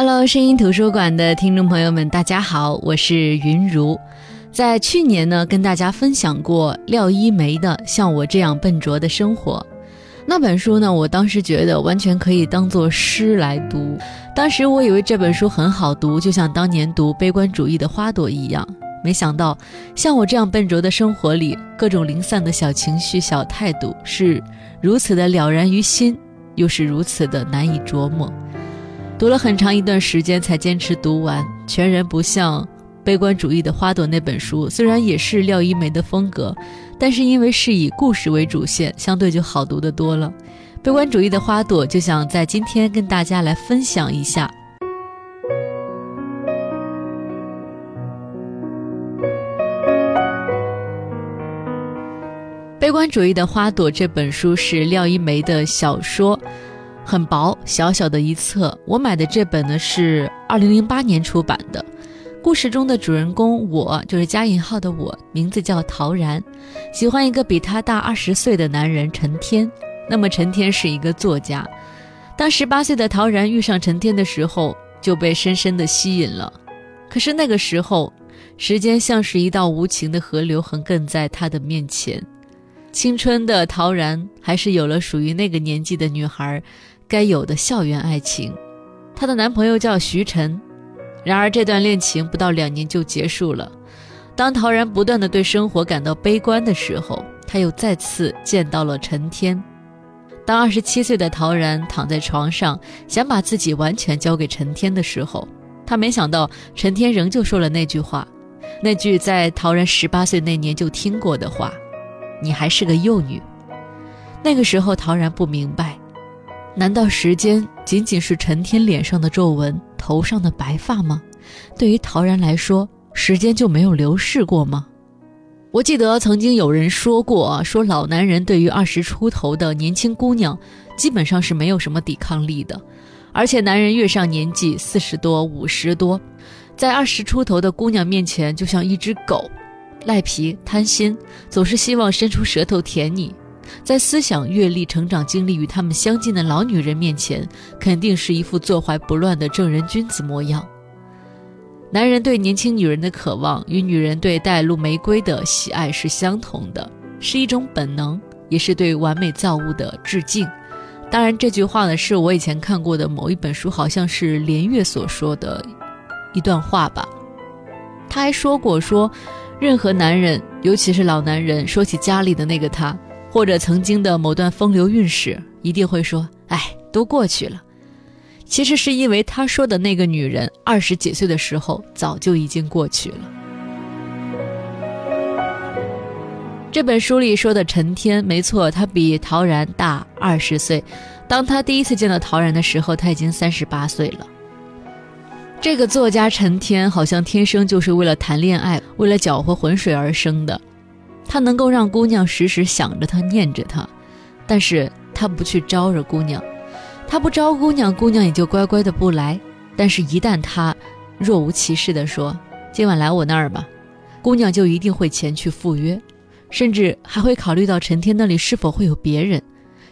Hello，声音图书馆的听众朋友们，大家好，我是云如。在去年呢，跟大家分享过廖一梅的《像我这样笨拙的生活》那本书呢，我当时觉得完全可以当做诗来读。当时我以为这本书很好读，就像当年读《悲观主义的花朵》一样。没想到，像我这样笨拙的生活里，各种零散的小情绪、小态度，是如此的了然于心，又是如此的难以琢磨。读了很长一段时间才坚持读完，全然不像《悲观主义的花朵》那本书，虽然也是廖一梅的风格，但是因为是以故事为主线，相对就好读的多了。《悲观主义的花朵》就想在今天跟大家来分享一下。《悲观主义的花朵》这本书是廖一梅的小说。很薄，小小的一册。我买的这本呢是二零零八年出版的。故事中的主人公我就是加引号的我，名字叫陶然，喜欢一个比他大二十岁的男人陈天。那么陈天是一个作家。当十八岁的陶然遇上陈天的时候，就被深深的吸引了。可是那个时候，时间像是一道无情的河流横亘在他的面前。青春的陶然还是有了属于那个年纪的女孩。该有的校园爱情，她的男朋友叫徐晨。然而，这段恋情不到两年就结束了。当陶然不断的对生活感到悲观的时候，他又再次见到了陈天。当二十七岁的陶然躺在床上，想把自己完全交给陈天的时候，他没想到陈天仍旧说了那句话，那句在陶然十八岁那年就听过的话：“你还是个幼女。”那个时候，陶然不明白。难道时间仅仅是陈天脸上的皱纹、头上的白发吗？对于陶然来说，时间就没有流逝过吗？我记得曾经有人说过，说老男人对于二十出头的年轻姑娘，基本上是没有什么抵抗力的。而且男人越上年纪，四十多、五十多，在二十出头的姑娘面前，就像一只狗，赖皮、贪心，总是希望伸出舌头舔你。在思想阅历、成长经历与他们相近的老女人面前，肯定是一副坐怀不乱的正人君子模样。男人对年轻女人的渴望，与女人对带露玫瑰的喜爱是相同的，是一种本能，也是对完美造物的致敬。当然，这句话呢，是我以前看过的某一本书，好像是连岳所说的一段话吧。他还说过，说任何男人，尤其是老男人，说起家里的那个他。或者曾经的某段风流韵事，一定会说：“哎，都过去了。”其实是因为他说的那个女人，二十几岁的时候早就已经过去了。这本书里说的陈天，没错，他比陶然大二十岁。当他第一次见到陶然的时候，他已经三十八岁了。这个作家陈天，好像天生就是为了谈恋爱，为了搅和浑水而生的。他能够让姑娘时时想着他、念着他，但是他不去招惹姑娘，他不招姑娘，姑娘也就乖乖的不来。但是，一旦他若无其事地说“今晚来我那儿吧”，姑娘就一定会前去赴约，甚至还会考虑到陈天那里是否会有别人，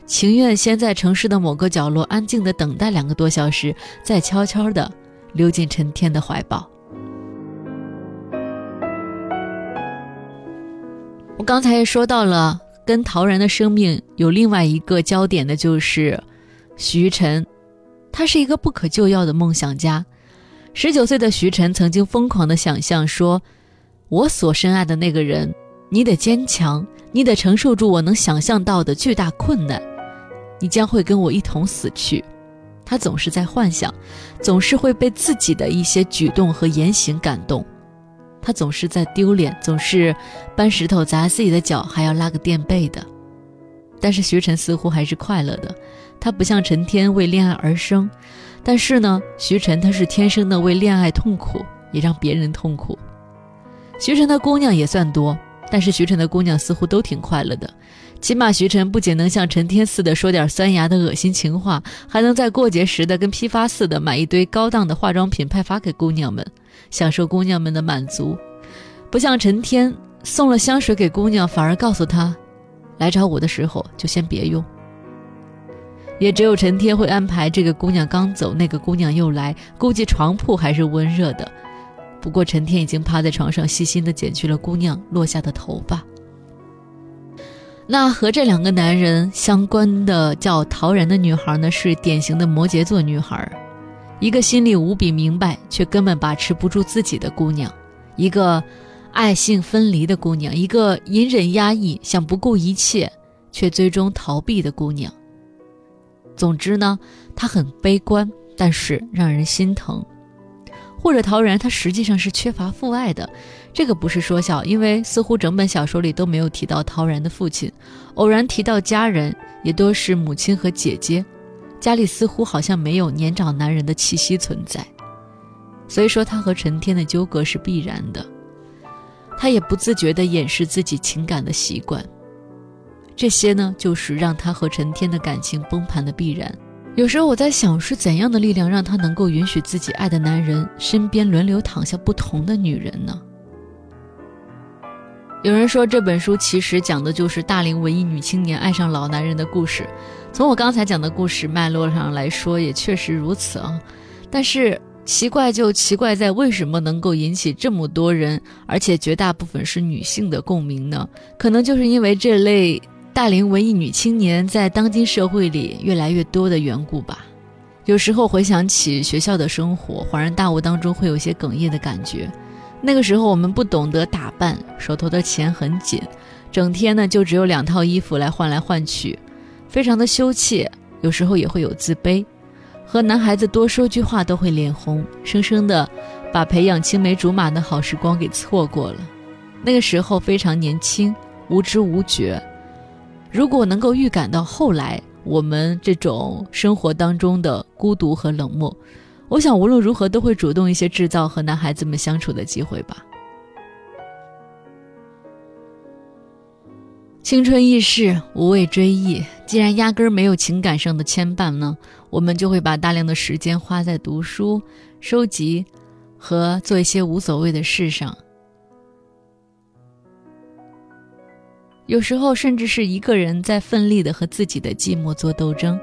情愿先在城市的某个角落安静的等待两个多小时，再悄悄的溜进陈天的怀抱。我刚才也说到了，跟陶然的生命有另外一个焦点的，就是徐晨。他是一个不可救药的梦想家。十九岁的徐晨曾经疯狂的想象说：“我所深爱的那个人，你得坚强，你得承受住我能想象到的巨大困难，你将会跟我一同死去。”他总是在幻想，总是会被自己的一些举动和言行感动。他总是在丢脸，总是搬石头砸自己的脚，还要拉个垫背的。但是徐晨似乎还是快乐的，他不像陈天为恋爱而生，但是呢，徐晨他是天生的为恋爱痛苦，也让别人痛苦。徐晨的姑娘也算多，但是徐晨的姑娘似乎都挺快乐的。起码徐晨不仅能像陈天似的说点酸牙的恶心情话，还能在过节时的跟批发似的买一堆高档的化妆品派发给姑娘们，享受姑娘们的满足。不像陈天送了香水给姑娘，反而告诉她，来找我的时候就先别用。也只有陈天会安排这个姑娘刚走，那个姑娘又来，估计床铺还是温热的。不过陈天已经趴在床上，细心地剪去了姑娘落下的头发。那和这两个男人相关的叫陶然的女孩呢，是典型的摩羯座女孩，一个心里无比明白却根本把持不住自己的姑娘，一个爱性分离的姑娘，一个隐忍压抑想不顾一切却最终逃避的姑娘。总之呢，她很悲观，但是让人心疼。或者陶然，他实际上是缺乏父爱的，这个不是说笑，因为似乎整本小说里都没有提到陶然的父亲，偶然提到家人也都是母亲和姐姐，家里似乎好像没有年长男人的气息存在，所以说他和陈天的纠葛是必然的，他也不自觉地掩饰自己情感的习惯，这些呢，就是让他和陈天的感情崩盘的必然。有时候我在想，是怎样的力量让他能够允许自己爱的男人身边轮流躺下不同的女人呢？有人说这本书其实讲的就是大龄文艺女青年爱上老男人的故事。从我刚才讲的故事脉络上来说，也确实如此啊。但是奇怪就奇怪在为什么能够引起这么多人，而且绝大部分是女性的共鸣呢？可能就是因为这类。大龄文艺女青年在当今社会里越来越多的缘故吧。有时候回想起学校的生活，恍然大悟当中会有些哽咽的感觉。那个时候我们不懂得打扮，手头的钱很紧，整天呢就只有两套衣服来换来换去，非常的羞怯，有时候也会有自卑，和男孩子多说句话都会脸红，生生的把培养青梅竹马的好时光给错过了。那个时候非常年轻，无知无觉。如果能够预感到后来我们这种生活当中的孤独和冷漠，我想无论如何都会主动一些，制造和男孩子们相处的机会吧。青春易逝，无谓追忆。既然压根儿没有情感上的牵绊呢，我们就会把大量的时间花在读书、收集和做一些无所谓的事上。有时候，甚至是一个人在奋力的和自己的寂寞做斗争。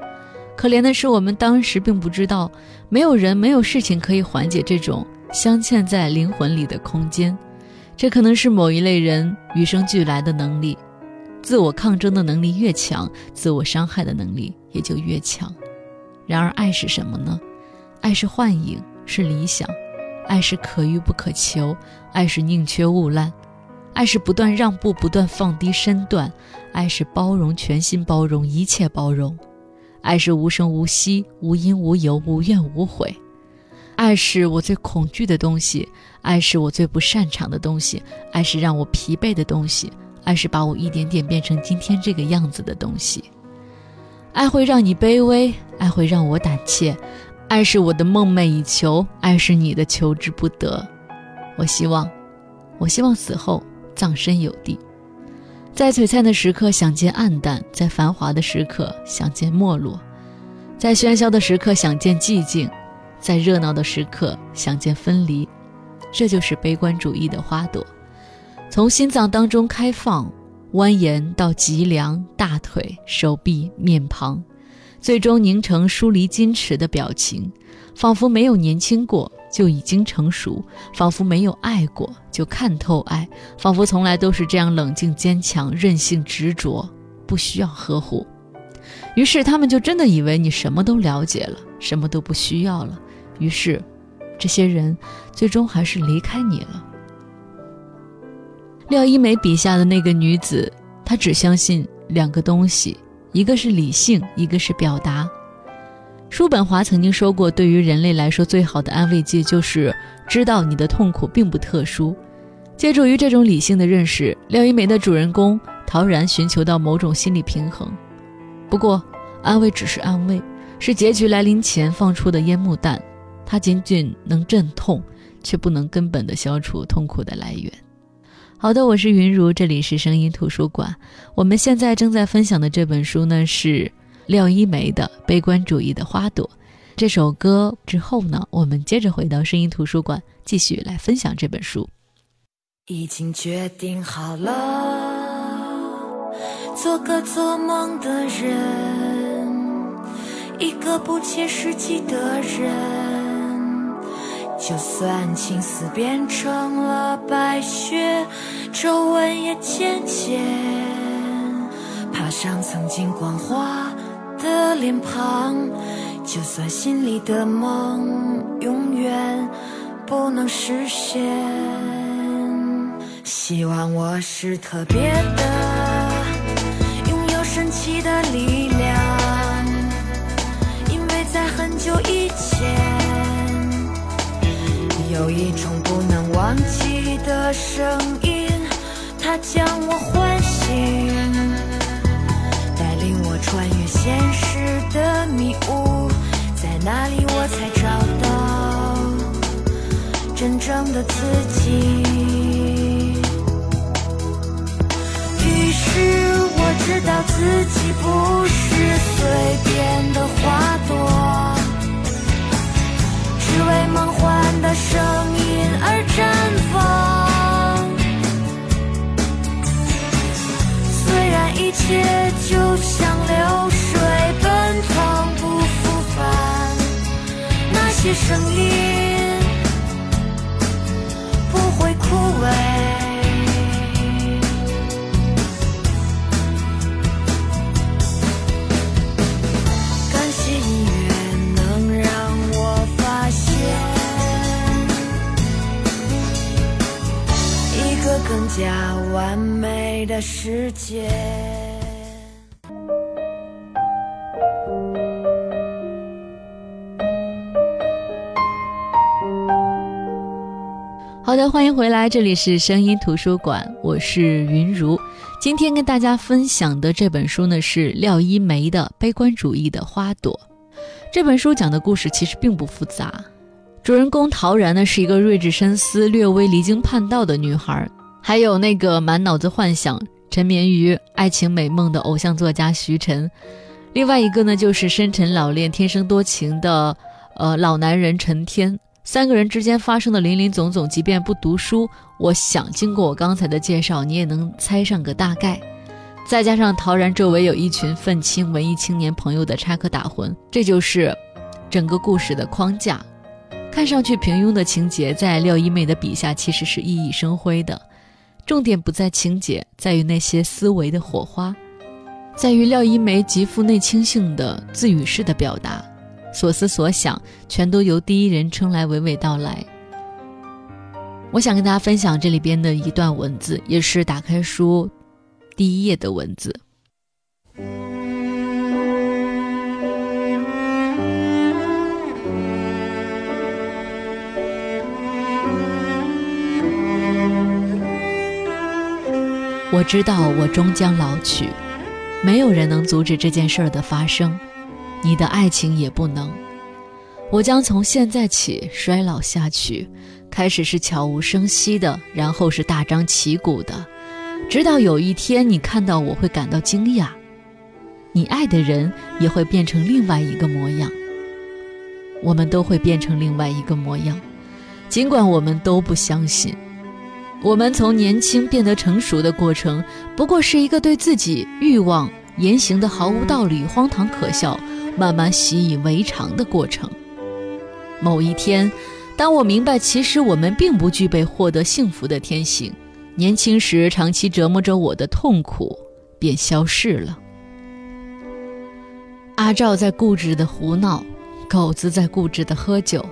可怜的是，我们当时并不知道，没有人、没有事情可以缓解这种镶嵌在灵魂里的空间。这可能是某一类人与生俱来的能力。自我抗争的能力越强，自我伤害的能力也就越强。然而，爱是什么呢？爱是幻影，是理想；爱是可遇不可求；爱是宁缺毋滥。爱是不断让步，不断放低身段；爱是包容，全心包容，一切包容；爱是无声无息，无因无由，无怨无悔；爱是我最恐惧的东西；爱是我最不擅长的东西；爱是让我疲惫的东西；爱是把我一点点变成今天这个样子的东西。爱会让你卑微，爱会让我胆怯，爱是我的梦寐以求，爱是你的求之不得。我希望，我希望死后。葬身有地，在璀璨的时刻想见暗淡，在繁华的时刻想见没落，在喧嚣的时刻想见寂静，在热闹的时刻想见分离。这就是悲观主义的花朵，从心脏当中开放，蜿蜒到脊梁、大腿、手臂、面庞，最终凝成疏离矜持的表情，仿佛没有年轻过。就已经成熟，仿佛没有爱过就看透爱，仿佛从来都是这样冷静坚强、任性执着，不需要呵护。于是他们就真的以为你什么都了解了，什么都不需要了。于是，这些人最终还是离开你了。廖一梅笔下的那个女子，她只相信两个东西，一个是理性，一个是表达。叔本华曾经说过：“对于人类来说，最好的安慰剂就是知道你的痛苦并不特殊。”借助于这种理性的认识，廖一梅的主人公陶然寻求到某种心理平衡。不过，安慰只是安慰，是结局来临前放出的烟幕弹，它仅仅能镇痛，却不能根本的消除痛苦的来源。好的，我是云如，这里是声音图书馆。我们现在正在分享的这本书呢是。廖一梅的《悲观主义的花朵》这首歌之后呢，我们接着回到声音图书馆，继续来分享这本书。已经决定好了，做个做梦的人，一个不切实际的人。就算青丝变成了白雪，皱纹也渐渐爬上曾经光滑的脸庞。就算心里的梦永远不能实现，希望我是特别的，拥有神奇的力量，因为在很久以，有一种不能忘记的声音，它将我唤醒，带领我穿越现实的迷雾。在哪里我才找到真正的自己？于是我知道自己不是随便的花朵，一切就像流水奔腾不复返，那些声音不会枯萎。感谢音乐能让我发现一个更加完美的世界。欢迎回来，这里是声音图书馆，我是云如。今天跟大家分享的这本书呢是廖一梅的《悲观主义的花朵》。这本书讲的故事其实并不复杂，主人公陶然呢是一个睿智深思、略微离经叛道的女孩，还有那个满脑子幻想、沉眠于爱情美梦的偶像作家徐晨，另外一个呢就是深沉老练、天生多情的呃老男人陈天。三个人之间发生的林林总总，即便不读书，我想经过我刚才的介绍，你也能猜上个大概。再加上陶然周围有一群愤青文艺青年朋友的插科打诨，这就是整个故事的框架。看上去平庸的情节，在廖一梅的笔下其实是熠熠生辉的。重点不在情节，在于那些思维的火花，在于廖一梅极富内倾性的自语式的表达。所思所想，全都由第一人称来娓娓道来。我想跟大家分享这里边的一段文字，也是打开书第一页的文字。我知道我终将老去，没有人能阻止这件事儿的发生。你的爱情也不能，我将从现在起衰老下去，开始是悄无声息的，然后是大张旗鼓的，直到有一天你看到我会感到惊讶，你爱的人也会变成另外一个模样，我们都会变成另外一个模样，尽管我们都不相信，我们从年轻变得成熟的过程，不过是一个对自己欲望言行的毫无道理、荒唐可笑。慢慢习以为常的过程。某一天，当我明白其实我们并不具备获得幸福的天性，年轻时长期折磨着我的痛苦便消逝了。阿照在固执的胡闹，狗子在固执的喝酒，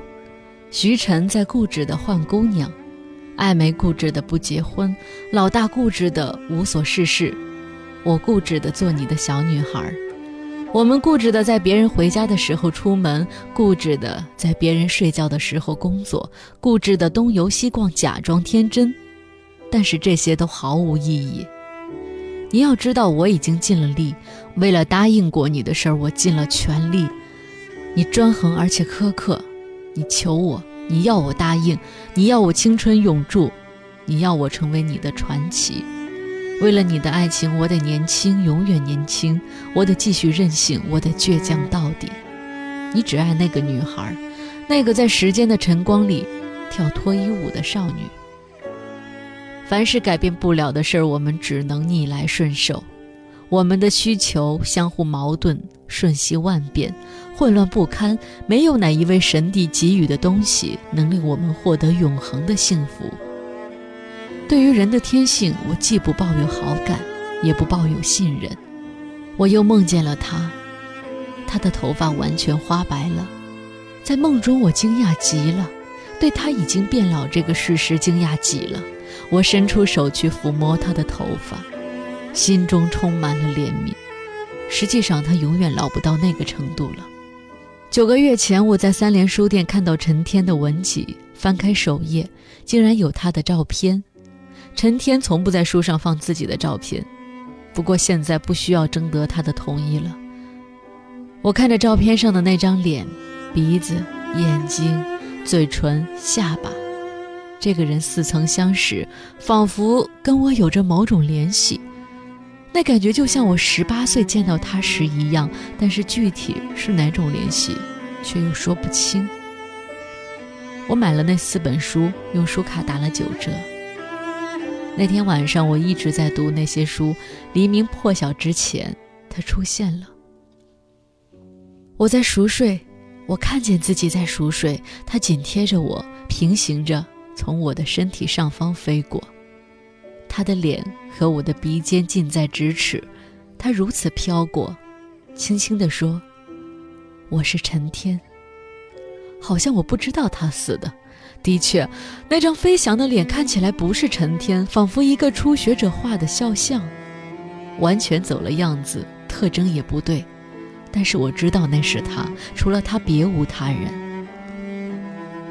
徐晨在固执的换姑娘，艾梅固执的不结婚，老大固执的无所事事，我固执的做你的小女孩。我们固执的在别人回家的时候出门，固执的在别人睡觉的时候工作，固执的东游西逛，假装天真。但是这些都毫无意义。你要知道，我已经尽了力，为了答应过你的事儿，我尽了全力。你专横而且苛刻，你求我，你要我答应，你要我青春永驻，你要我成为你的传奇。为了你的爱情，我得年轻，永远年轻；我得继续任性，我得倔强到底。你只爱那个女孩，那个在时间的晨光里跳脱衣舞的少女。凡是改变不了的事儿，我们只能逆来顺受。我们的需求相互矛盾，瞬息万变，混乱不堪。没有哪一位神帝给予的东西能令我们获得永恒的幸福。对于人的天性，我既不抱有好感，也不抱有信任。我又梦见了他，他的头发完全花白了。在梦中，我惊讶极了，对他已经变老这个事实惊讶极了。我伸出手去抚摸他的头发，心中充满了怜悯。实际上，他永远老不到那个程度了。九个月前，我在三联书店看到陈天的文集，翻开首页，竟然有他的照片。陈天从不在书上放自己的照片，不过现在不需要征得他的同意了。我看着照片上的那张脸，鼻子、眼睛、嘴唇、下巴。这个人似曾相识，仿佛跟我有着某种联系，那感觉就像我十八岁见到他时一样。但是具体是哪种联系，却又说不清。我买了那四本书，用书卡打了九折。那天晚上我一直在读那些书，黎明破晓之前，他出现了。我在熟睡，我看见自己在熟睡，他紧贴着我，平行着。从我的身体上方飞过，他的脸和我的鼻尖近在咫尺，他如此飘过，轻轻地说：“我是陈天。”好像我不知道他似的。的确，那张飞翔的脸看起来不是陈天，仿佛一个初学者画的肖像，完全走了样子，特征也不对。但是我知道那是他，除了他别无他人。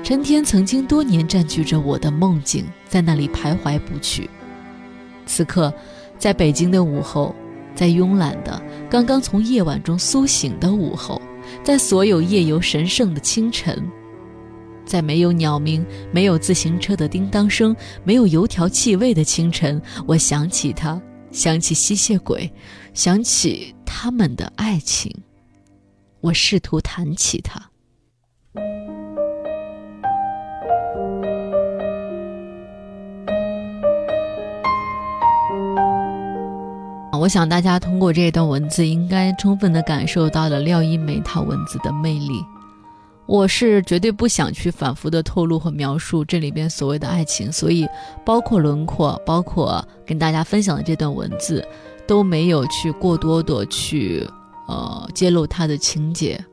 陈天曾经多年占据着我的梦境，在那里徘徊不去。此刻，在北京的午后，在慵懒的、刚刚从夜晚中苏醒的午后，在所有夜游神圣的清晨，在没有鸟鸣、没有自行车的叮当声、没有油条气味的清晨，我想起他，想起吸血鬼，想起他们的爱情。我试图谈起他。我想大家通过这段文字，应该充分的感受到了廖一梅她文字的魅力。我是绝对不想去反复的透露和描述这里边所谓的爱情，所以包括轮廓，包括跟大家分享的这段文字，都没有去过多的去呃揭露它的情节。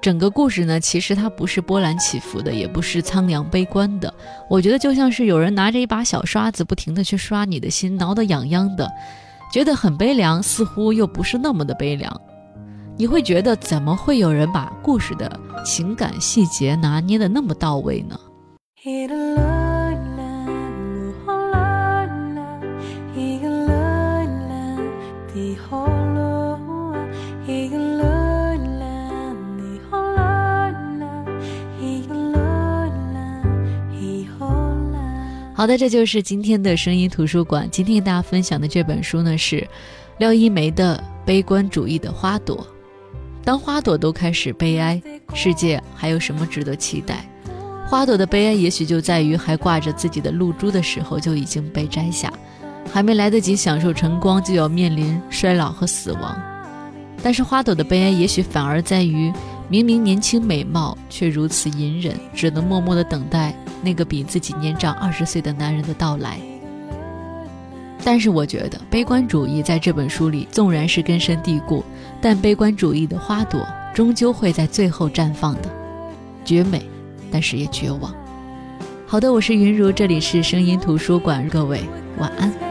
整个故事呢，其实它不是波澜起伏的，也不是苍凉悲观的。我觉得就像是有人拿着一把小刷子，不停地去刷你的心，挠得痒痒的，觉得很悲凉，似乎又不是那么的悲凉。你会觉得，怎么会有人把故事的情感细节拿捏的那么到位呢？好的，这就是今天的声音图书馆。今天给大家分享的这本书呢，是廖一梅的《悲观主义的花朵》。当花朵都开始悲哀，世界还有什么值得期待？花朵的悲哀也许就在于还挂着自己的露珠的时候就已经被摘下，还没来得及享受晨光，就要面临衰老和死亡。但是花朵的悲哀也许反而在于，明明年轻美貌，却如此隐忍，只能默默的等待。那个比自己年长二十岁的男人的到来，但是我觉得悲观主义在这本书里纵然是根深蒂固，但悲观主义的花朵终究会在最后绽放的，绝美，但是也绝望。好的，我是云如，这里是声音图书馆，各位晚安。